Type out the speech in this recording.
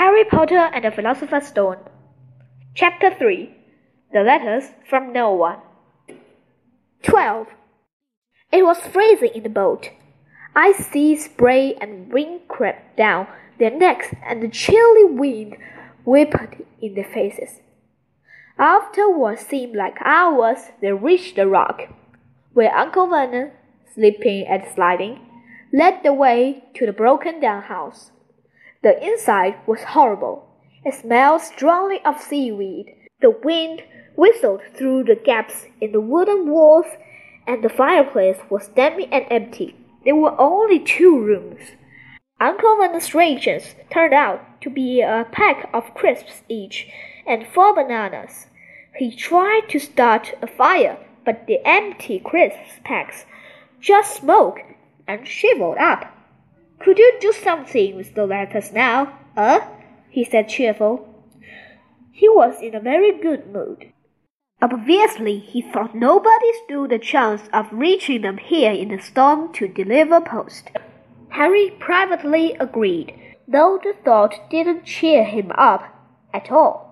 Harry Potter and the Philosopher's Stone. Chapter 3 The Letters from No One. 12. It was freezing in the boat. Icy spray and wind crept down their necks, and the chilly wind whipped in their faces. After what seemed like hours, they reached the rock, where Uncle Vernon, slipping and sliding, led the way to the broken down house. The inside was horrible. It smelled strongly of seaweed. The wind whistled through the gaps in the wooden walls, and the fireplace was damp and empty. There were only two rooms. Uncle Vernon's rations turned out to be a pack of crisps each and four bananas. He tried to start a fire, but the empty crisps packs just smoked and shriveled up. Could you do something with the letters now, eh? he said cheerful. He was in a very good mood. Obviously, he thought nobody stood a chance of reaching them here in the storm to deliver post. Harry privately agreed, though the thought didn't cheer him up at all.